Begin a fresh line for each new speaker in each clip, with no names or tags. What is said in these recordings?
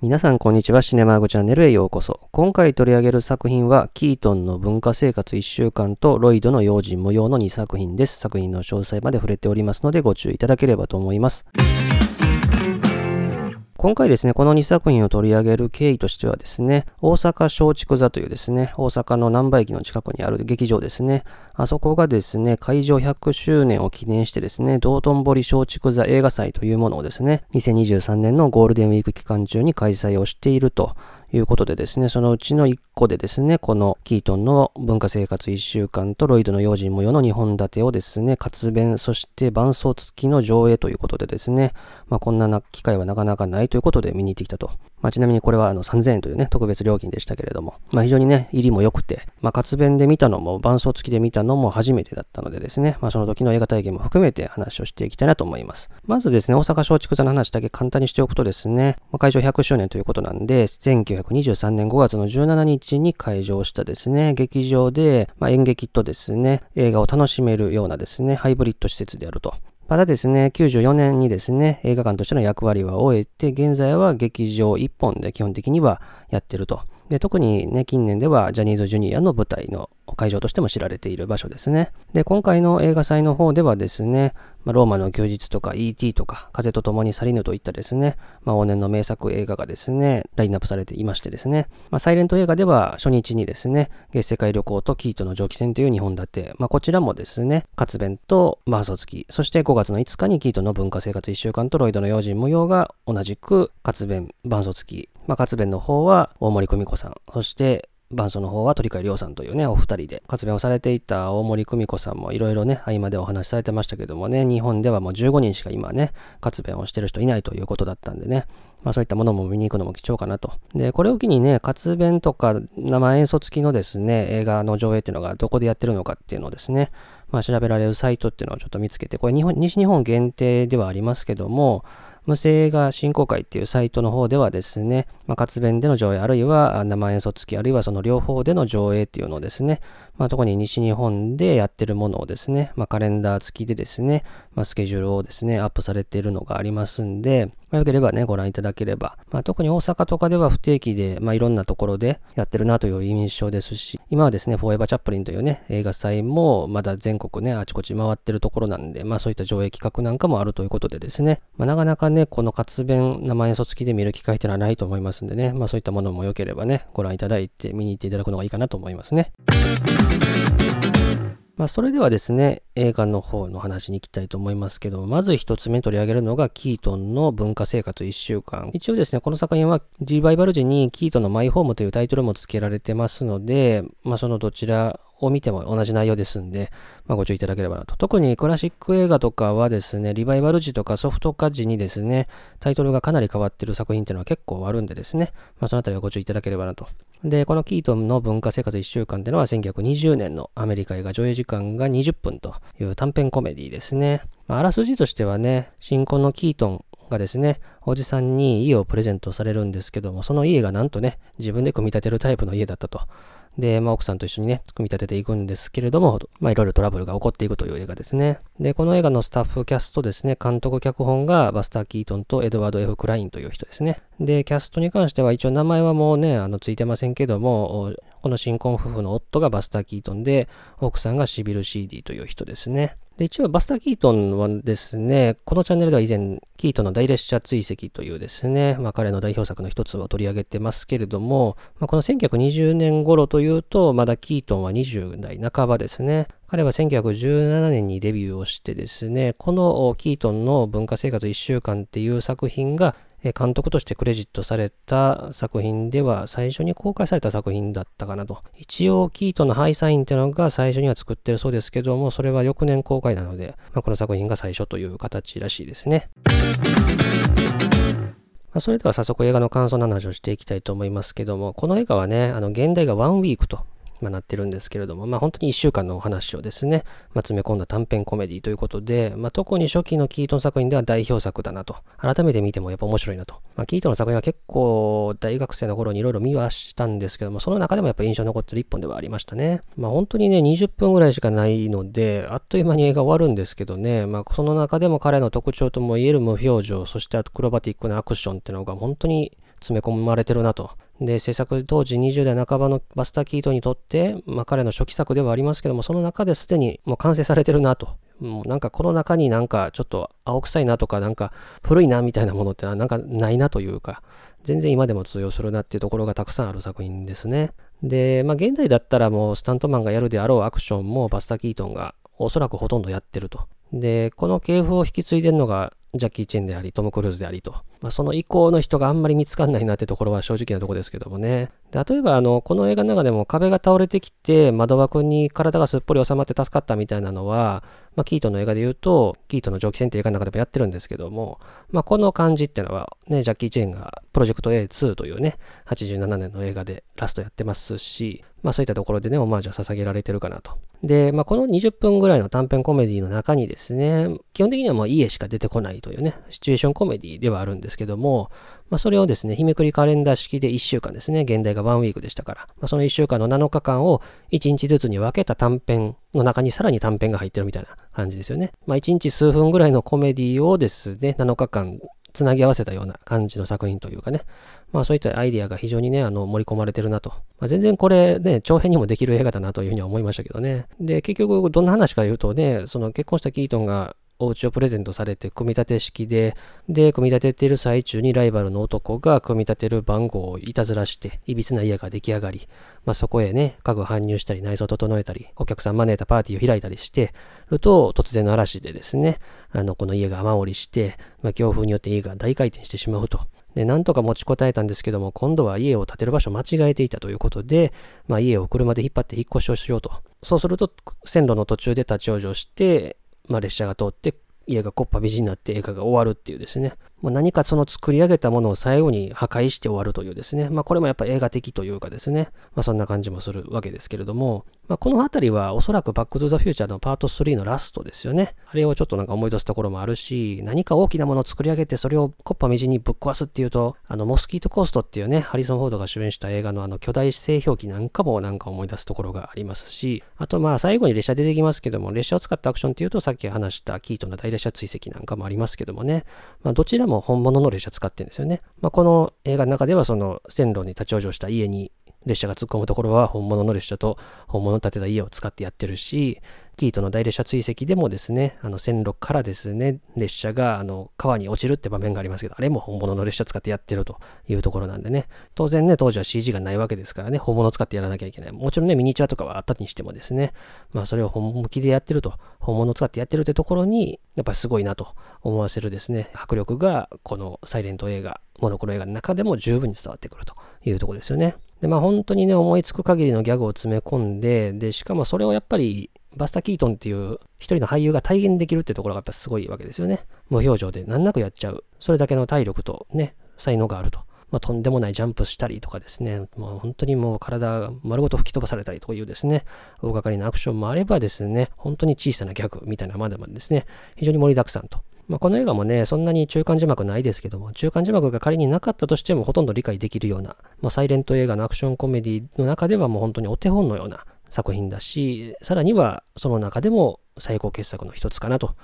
皆さんこんにちは。シネマーグチャンネルへようこそ。今回取り上げる作品は、キートンの文化生活1週間とロイドの用心無用の2作品です。作品の詳細まで触れておりますのでご注意いただければと思います。今回ですね、この2作品を取り上げる経緯としてはですね、大阪松竹座というですね、大阪の南波駅の近くにある劇場ですね、あそこがですね、会場100周年を記念してですね、道頓堀松竹座映画祭というものをですね、2023年のゴールデンウィーク期間中に開催をしていると。いうことでですね、そのうちの1個でですね、このキートンの文化生活1週間とロイドの用心模様の2本立てをですね、活弁、そして伴奏付きの上映ということでですね、まあこんな機会はなかなかないということで見に行ってきたと。まあちなみにこれはあの3000円というね、特別料金でしたけれども、まあ非常にね、入りも良くて、まあ活弁で見たのも伴奏付きで見たのも初めてだったのでですね、まあその時の映画体験も含めて話をしていきたいなと思います。まずですね、大阪松竹座の話だけ簡単にしておくとですね、まあ、会場100周年ということなんで、1923年5月の17日に開場したですね、劇場で、まあ、演劇とですね、映画を楽しめるようなですね、ハイブリッド施設であると。まだですね、94年にですね、映画館としての役割は終えて、現在は劇場1本で基本的にはやってると。で、特にね、近年ではジャニーズジュニアの舞台の会場としても知られている場所ですね。で、今回の映画祭の方ではですね、まあ、ローマの休日とか E.T. とか、風と共に去りぬといったですね、まあ、往年の名作映画がですね、ラインナップされていましてですね、まあ、サイレント映画では初日にですね、月世界旅行とキートの蒸気船という2本立て、まあ、こちらもですね、活弁とマーソ付き、そして5月の5日にキートの文化生活1週間とロイドの用心無用が同じく活弁、伴奏付き、まあ、活弁の方は大森久美子さん、そして伴奏の方は鳥海亮さんというね、お二人で活弁をされていた大森久美子さんもいろいろね、合間でお話しされてましたけどもね、日本ではもう15人しか今ね、活弁をしてる人いないということだったんでね、まあそういったものも見に行くのも貴重かなと。で、これを機にね、活弁とか生演奏付きのですね、映画の上映っていうのがどこでやってるのかっていうのをですね、まあ調べられるサイトっていうのをちょっと見つけて、これ日本、西日本限定ではありますけども、無声映画振興会っていうサイトの方ではですね、まあ、活弁での上映、あるいは生演奏付き、あるいはその両方での上映っていうのをですね、まあ、特に西日本でやってるものをですね、まあ、カレンダー付きでですね、まあ、スケジュールをですね、アップされているのがありますんで、まあ、よければね、ご覧いただければ、まあ、特に大阪とかでは不定期で、まあ、いろんなところでやってるなという印象ですし、今はですね、フォーエバーチャップリンというね、映画祭もまだ全国ね、あちこち回ってるところなんで、まあ、そういった上映企画なんかもあるということでですね、まあ、なかなかね、この活弁生演奏付きで見る機会っていうのはないと思いますんでね、まあ、そういったものもよければね、ご覧いただいて見に行っていただくのがいいかなと思いますね。まあ、それではですね、映画の方の話に行きたいと思いますけどまず一つ目取り上げるのが、キートンの文化生活1週間。一応ですね、この作品はリバイバル時にキートンのマイホームというタイトルも付けられてますので、まあ、そのどちらを見ても同じ内容ですんで、まあ、ご注意いただければなと。特にクラシック映画とかはですね、リバイバル時とかソフト化時にですね、タイトルがかなり変わってる作品っていうのは結構あるんでですね、まあ、そのあたりはご注意いただければなと。で、このキートンの文化生活1週間っていうのは1920年のアメリカ映画上映時間が20分という短編コメディですね。まあ、あらすじとしてはね、新婚のキートンがですね、おじさんに家をプレゼントされるんですけども、その家がなんとね、自分で組み立てるタイプの家だったと。で、まあ、奥さんと一緒にね、組み立てていくんですけれども、まあ、いろいろトラブルが起こっていくという映画ですね。で、この映画のスタッフキャストですね、監督脚本がバスター・キートンとエドワード・ F・ クラインという人ですね。で、キャストに関しては一応名前はもうね、あの、ついてませんけども、この新婚夫婦の夫がバスター・キートンで、奥さんがシビル・シーディという人ですね。で、一応バスター・キートンはですね、このチャンネルでは以前、キートンの大列車追跡というですね、まあ彼の代表作の一つを取り上げてますけれども、まあ、この1920年頃というと、まだキートンは20代半ばですね。彼は1917年にデビューをしてですね、このキートンの文化生活1週間っていう作品が監督としてクレジットされた作品では最初に公開された作品だったかなと。一応、キートのハイサインっていうのが最初には作ってるそうですけども、それは翌年公開なので、まあ、この作品が最初という形らしいですね。ま、それでは早速映画の感想の話をしていきたいと思いますけども、この映画はね、あの、現代がワンウィークとまあ、なってるんですけれども、まあ、本当に1週間のお話をですね、まあ、詰め込んだ短編コメディということで、まあ、特に初期のキートン作品では代表作だなと。改めて見てもやっぱ面白いなと。まあ、キートンの作品は結構大学生の頃にいろいろ見はしたんですけども、その中でもやっぱ印象に残ってる一本ではありましたね。まあ、本当にね、20分ぐらいしかないので、あっという間に映画終わるんですけどね、まあ、その中でも彼の特徴とも言える無表情、そしてアクロバティックなアクションっていうのが本当に詰め込まれてるなと。で、制作当時20代半ばのバスター・キートンにとって、まあ彼の初期作ではありますけども、その中ですでにもう完成されてるなと。もうなんかこの中になんかちょっと青臭いなとかなんか古いなみたいなものってのはなんかないなというか、全然今でも通用するなっていうところがたくさんある作品ですね。で、まあ現代だったらもうスタントマンがやるであろうアクションもバスター・キートンがおそらくほとんどやってると。で、この系譜を引き継いでるのがジャッキー・チェンであり、トム・クルーズでありと。まあ、その以降の人があんまり見つかんないなってところは正直なとこですけどもね。で例えば、あの、この映画の中でも壁が倒れてきて、窓枠に体がすっぽり収まって助かったみたいなのは、まあ、キートの映画で言うと、キートの蒸気船って映画の中でもやってるんですけども、まあ、この感じっていうのは、ね、ジャッキー・チェンがプロジェクト A2 というね、87年の映画でラストやってますし、まあそういったところでね、オマージュは捧げられてるかなと。で、まあこの20分ぐらいの短編コメディの中にですね、基本的にはもう家しか出てこないというね、シチュエーションコメディではあるんですけども、まあそれをですね、日めくりカレンダー式で1週間ですね、現代が1ウィークでしたから、まあその1週間の7日間を1日ずつに分けた短編の中にさらに短編が入ってるみたいな感じですよね。まあ1日数分ぐらいのコメディをですね、7日間つなぎ合わせたような感じの作品というかね。まあそういったアイデアが非常にね、あの盛り込まれてるなと。まあ、全然これね、長編にもできる映画だなというふうには思いましたけどね。で、結局どんな話か言うとね、その結婚したキートンがお家をプレゼントされて組み立て式で、で、組み立てている最中にライバルの男が組み立てる番号をいたずらして、いびつな家が出来上がり、まあ、そこへね、家具搬入したり、内装整えたり、お客さん招いたパーティーを開いたりしてると、突然の嵐でですね、あの、この家が雨漏りして、まあ、強風によって家が大回転してしまうと。で、なんとか持ちこたえたんですけども、今度は家を建てる場所を間違えていたということで、まあ、家を車で引っ張って引っ越しをしようと。そうすると、線路の途中で立ち往生して、まあ、列車が通って家がこっぱ美人になって映画が終わるっていうですね。まあ、何かその作り上げたものを最後に破壊して終わるというですね。まあこれもやっぱ映画的というかですね。まあそんな感じもするわけですけれども、まあこの辺りはおそらくバックトゥザフューチャーのパート3のラストですよね。あれをちょっとなんか思い出すところもあるし、何か大きなものを作り上げてそれをこっぱみじにぶっ壊すっていうと、あのモスキートコーストっていうね、ハリソン・フォードが主演した映画のあの巨大製氷機なんかもなんか思い出すところがありますし、あとまあ最後に列車出てきますけども、列車を使ったアクションっていうとさっき話したキートの大列車追跡なんかもありますけどもね、まあどちらも本物の列車使ってるんですよね。まあ、この映画の中ではその線路に立ち往生した家に列車が突っ込むところは本物の列車と本物の建てた家を使ってやってるし、キートの大列車追跡でもですね、あの線路からですね、列車があの川に落ちるって場面がありますけど、あれも本物の列車使ってやってるというところなんでね、当然ね、当時は CG がないわけですからね、本物使ってやらなきゃいけない。もちろんね、ミニチュアとかはあったにしてもですね、まあそれを本気でやってると、本物使ってやってるってところに、やっぱりすごいなと思わせるですね、迫力がこのサイレント映画、モノクロ映画の中でも十分に伝わってくるというところですよね。で、まあ本当にね、思いつく限りのギャグを詰め込んで、で、しかもそれをやっぱりバスタ・キートンっていう一人の俳優が体現できるってところがやっぱすごいわけですよね。無表情で難なくやっちゃう。それだけの体力とね、才能があると。まあ、とんでもないジャンプしたりとかですね、もう本当にもう体丸ごと吹き飛ばされたりというですね、大掛かりなアクションもあればですね、本当に小さなギャグみたいなまだまだですね、非常に盛りだくさんと。まあ、この映画もね、そんなに中間字幕ないですけども、中間字幕が仮になかったとしてもほとんど理解できるような、まあ、サイレント映画のアクションコメディの中ではもう本当にお手本のような作品だし、さらにはその中でも最高傑作の一つかなと、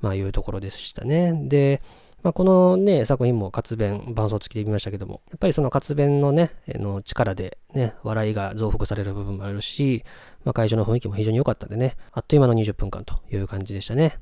まあ、いうところでしたね。で、まあ、このね、作品も活弁、伴奏付きで見ましたけども、やっぱりその活弁のね、の力でね、笑いが増幅される部分もあるし、まあ、会場の雰囲気も非常に良かったんでね、あっという間の20分間という感じでしたね。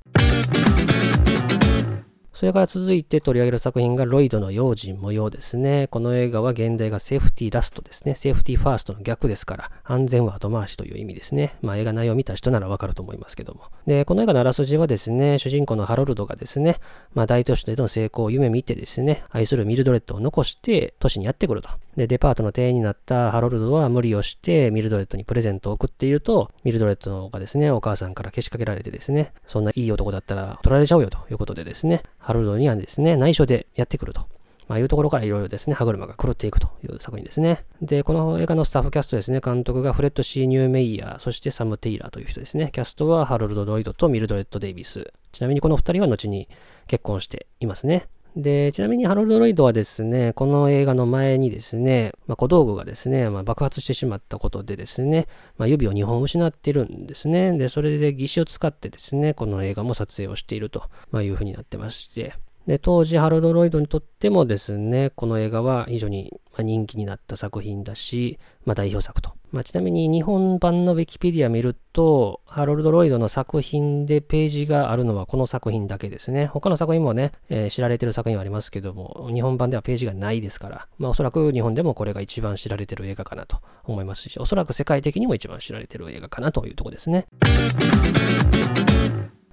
それから続いて取り上げる作品がロイドの用心模様ですね。この映画は現代がセーフティーラストですね。セーフティーファーストの逆ですから、安全は後回しという意味ですね。まあ映画内容を見た人ならわかると思いますけども。で、この映画のあらすじはですね、主人公のハロルドがですね、まあ大都市での成功を夢見てですね、愛するミルドレッドを残して都市にやってくると。で、デパートの店員になったハロルドは無理をしてミルドレッドにプレゼントを送っていると、ミルドレッドがですね、お母さんからけしかけられてですね、そんないい男だったら取られちゃうよということでですね、ハロルドにはですね、内緒でやってくると。まあ、いうところからいろいろですね、歯車が狂っていくという作品ですね。で、この映画のスタッフキャストですね、監督がフレッド・シー・ニューメイヤー、そしてサム・テイラーという人ですね。キャストはハロルド・ロイドとミルドレッド・デイビス。ちなみにこの二人は後に結婚していますね。で、ちなみにハロルド・ロイドはですね、この映画の前にですね、まあ、小道具がですね、まあ、爆発してしまったことでですね、まあ、指を2本失ってるんですね。で、それで義手を使ってですね、この映画も撮影をしていると、いうふうになってまして、で、当時ハロルド・ロイドにとってもですね、この映画は非常に人気になった作品だし、まあ、代表作と。まあ、ちなみに日本版の Wikipedia 見ると、ハロルド・ロイドの作品でページがあるのはこの作品だけですね。他の作品もね、えー、知られてる作品はありますけども、日本版ではページがないですから、まあ、おそらく日本でもこれが一番知られてる映画かなと思いますし、おそらく世界的にも一番知られてる映画かなというとこですね。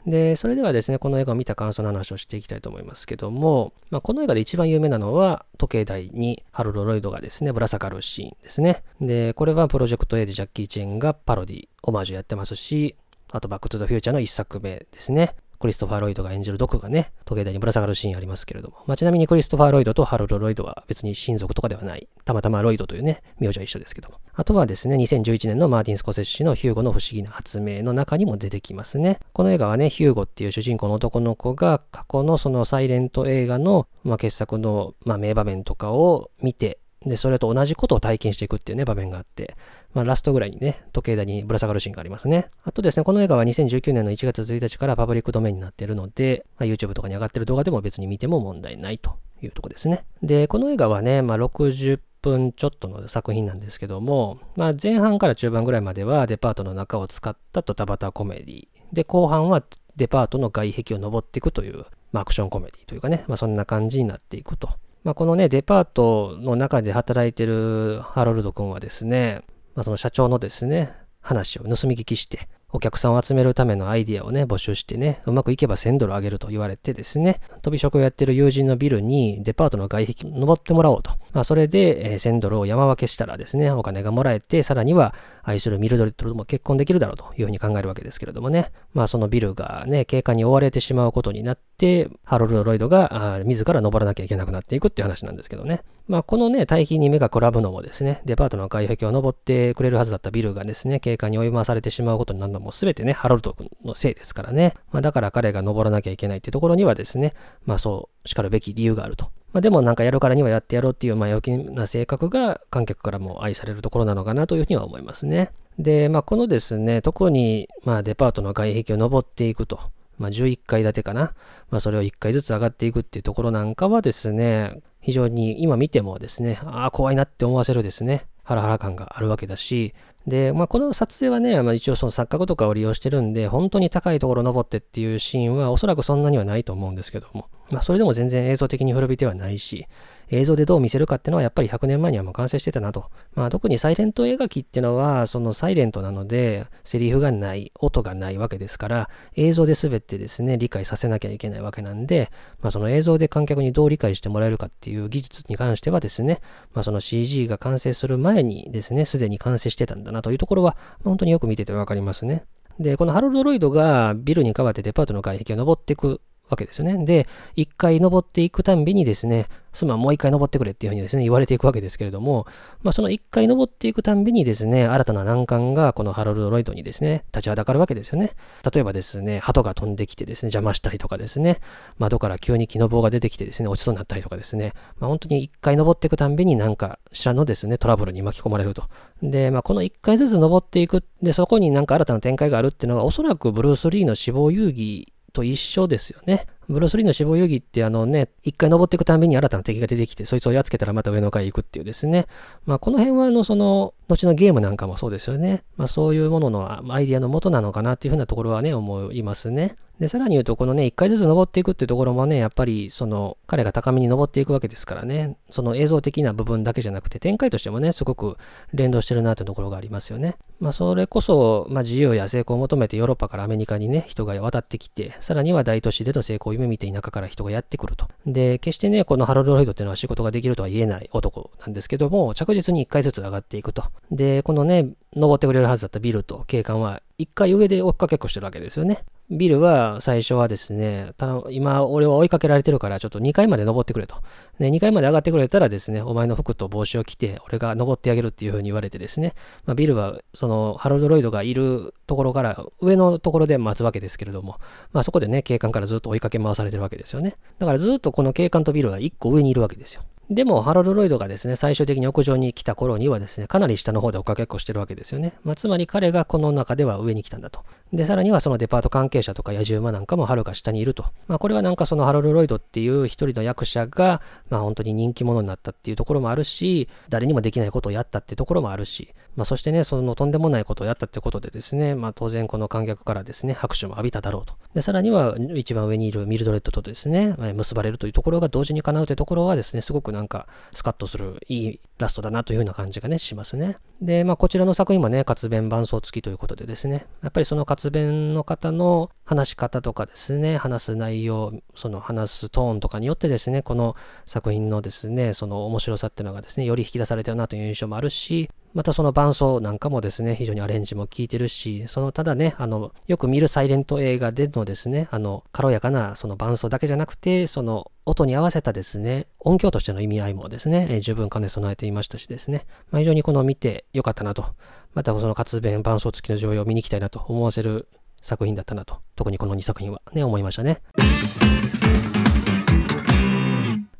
で、それではですね、この映画を見た感想の話をしていきたいと思いますけども、まあ、この映画で一番有名なのは、時計台にハロルド・ロイドがですね、ぶら下がるシーンですね。で、これはプロジェクト A でジャッキー・チェンがパロディ、オマージュやってますし、あとバックトゥザフューチャーの一作目ですね。クリストファー・ロイドが演じるドクがね、時計台にぶら下がるシーンありますけれども、まあ、ちなみにクリストファー・ロイドとハロルド・ロイドは別に親族とかではない。たまたまロイドというね、名字は一緒ですけども。あとはですね、2011年のマーティン・スコセッシのヒューゴの不思議な発明の中にも出てきますね。この映画はね、ヒューゴっていう主人公の男の子が過去のそのサイレント映画の、まあ、傑作の、まあ、名場面とかを見て、で、それと同じことを体験していくっていうね、場面があって、まあ、ラストぐらいにね、時計台にぶら下がるシーンがありますね。あとですね、この映画は2019年の1月1日からパブリックドメインになっているので、まあ、YouTube とかに上がってる動画でも別に見ても問題ないというとこですね。で、この映画はね、まあ、60分ちょっとの作品なんですけども、まあ、前半から中盤ぐらいまではデパートの中を使ったドタバタコメディ。で、後半はデパートの外壁を登っていくという、まあ、アクションコメディというかね、まあ、そんな感じになっていくとまあ、このね、デパートの中で働いてるハロルド君はですね、まあ、その社長のですね、話を盗み聞きして、お客さんを集めるためのアイディアをね、募集してね、うまくいけば1000ドル上げると言われてですね、飛び職をやってる友人のビルにデパートの外壁登ってもらおうと。まあ、それで、え、1000ドルを山分けしたらですね、お金がもらえて、さらには愛するミルドリットとも結婚できるだろうというふうに考えるわけですけれどもね。まあ、そのビルがね、景観に追われてしまうことになって、ハロルド・ロイドが自ら登らなきゃいけなくなっていくっていう話なんですけどね。まあ、このね、大金に目がくらぶのもですね、デパートの外壁を登ってくれるはずだったビルがですね、景観に追い回されてしまうことになるのも全てね、ハロルド君のせいですからね。まあ、だから彼が登らなきゃいけないってところにはですね、まあそう叱るべき理由があると。まあ、でもなんかやるからにはやってやろうっていう、まあ、陽気な性格が観客からも愛されるところなのかなというふうには思いますね。で、まあ、このですね、特に、まあ、デパートの外壁を登っていくと。まあ、11階建てかな。まあ、それを1階ずつ上がっていくっていうところなんかはですね、非常に今見てもですね、ああ、怖いなって思わせるですね、ハラハラ感があるわけだし、で、まあ、この撮影はね、まあ、一応その錯覚とかを利用してるんで、本当に高いところ登ってっていうシーンはおそらくそんなにはないと思うんですけども、まあ、それでも全然映像的に古びてはないし、映像でどう見せるかっていうのはやっぱり100年前にはもう完成してたなと。まあ特にサイレント映画機っていうのは、そのサイレントなので、セリフがない、音がないわけですから、映像で全てですね、理解させなきゃいけないわけなんで、まあその映像で観客にどう理解してもらえるかっていう技術に関してはですね、まあその CG が完成する前にですね、すでに完成してたんだなというところは、本当によく見ててわかりますね。で、このハロルド・ロイドがビルに代わってデパートの外壁を登っていくわけですよね。で、一回登っていくたんびにですね、すまん、もう一回登ってくれっていうふうにですね、言われていくわけですけれども、まあ、その一回登っていくたんびにですね、新たな難関がこのハロルド・ロイドにですね、立ちはだかるわけですよね。例えばですね、鳩が飛んできてですね、邪魔したりとかですね、窓から急に木の棒が出てきてですね、落ちそうになったりとかですね、まあ、本当に一回登っていくたんびになんかしらのですね、トラブルに巻き込まれると。で、まあ、この一回ずつ登っていく、で、そこになんか新たな展開があるっていうのは、おそらくブルース・リーの死亡遊戯と一緒ですよね。ブロスリーの死亡遊戯ってあのね、一回登っていくたびに新たな敵が出てきて、そいつをやっつけたらまた上の階行くっていうですね。まあこの辺はあのその、後のゲームなんかもそうですよね。まあそういうもののアイディアの元なのかなっていうふうなところはね、思いますね。で、さらに言うと、このね、一回ずつ登っていくってところもね、やっぱり、その、彼が高みに登っていくわけですからね、その映像的な部分だけじゃなくて、展開としてもね、すごく連動してるなってところがありますよね。まあ、それこそ、まあ、自由や成功を求めてヨーロッパからアメリカにね、人が渡ってきて、さらには大都市での成功を夢見て田舎から人がやってくると。で、決してね、このハロル・ロイドっていうのは仕事ができるとは言えない男なんですけども、着実に一回ずつ上がっていくと。で、このね、登ってくれるはずだったビルと警官は一回上で追っかけっこしてるわけですよね。ビルは最初はですね、ただ今俺は追いかけられてるからちょっと2階まで登ってくれと。で、2階まで上がってくれたらですね、お前の服と帽子を着て俺が登ってあげるっていう風に言われてですね、まあ、ビルはそのハロルド・ロイドがいるところから上のところで待つわけですけれども、まあそこでね、警官からずっと追いかけ回されてるわけですよね。だからずっとこの警官とビルは1個上にいるわけですよ。でも、ハロルロイドがですね、最終的に屋上に来た頃にはですね、かなり下の方で追っかけっこしてるわけですよね。まあ、つまり彼がこの中では上に来たんだと。で、さらにはそのデパート関係者とか野獣馬なんかもはるか下にいると。まあ、これはなんかそのハロルロイドっていう一人の役者が、まあ、本当に人気者になったっていうところもあるし、誰にもできないことをやったっていうところもあるし、まあ、そしてね、そのとんでもないことをやったってことでですね、まあ、当然この観客からですね、拍手も浴びただろうと。で、さらには一番上にいるミルドレッドとですね、結ばれるというところが同時に叶うというところはですね、すごくなんかスカッとするいいラストだなというような感じがね、しますね。で、まあ、こちらの作品もね、活弁伴奏付きということでですね、やっぱりその活弁の方の話し方とかですね、話す内容、その話すトーンとかによってですね、この作品のですね、その面白さっていうのがですね、より引き出されてるなという印象もあるし、またその伴奏なんかもですね、非常にアレンジも効いてるし、そのただね、あの、よく見るサイレント映画でのですね、あの、軽やかなその伴奏だけじゃなくて、その音に合わせたですね、音響としての意味合いもですね、えー、十分兼ね備えていましたしですね、まあ、非常にこの見てよかったなと、またその活弁伴奏付きの上映を見に行きたいなと思わせる作品だったなと、特にこの2作品はね、思いましたね。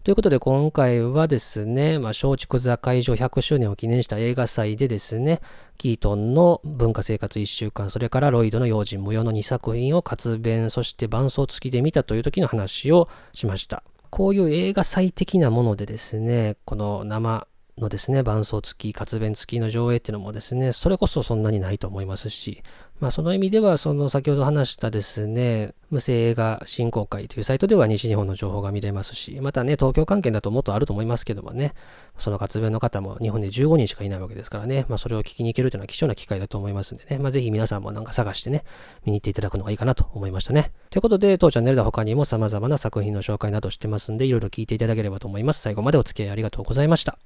ということで今回はですね、まあ、松竹座会場100周年を記念した映画祭でですね、キートンの文化生活1週間、それからロイドの用心模様の2作品を活弁、そして伴奏付きで見たという時の話をしました。こういう映画祭的なものでですね、この生のですね、伴奏付き、活弁付きの上映っていうのもですね、それこそそんなにないと思いますし、まあその意味では、その先ほど話したですね、無声映画振興会というサイトでは西日本の情報が見れますし、またね、東京関係だともっとあると思いますけどもね、その活弁の方も日本で15人しかいないわけですからね、まあそれを聞きに行けるというのは貴重な機会だと思いますんでね、まあぜひ皆さんもなんか探してね、見に行っていただくのがいいかなと思いましたね。ということで、当チャンネルでは他にも様々な作品の紹介などしてますんで、いろいろ聞いていただければと思います。最後までお付き合いありがとうございました。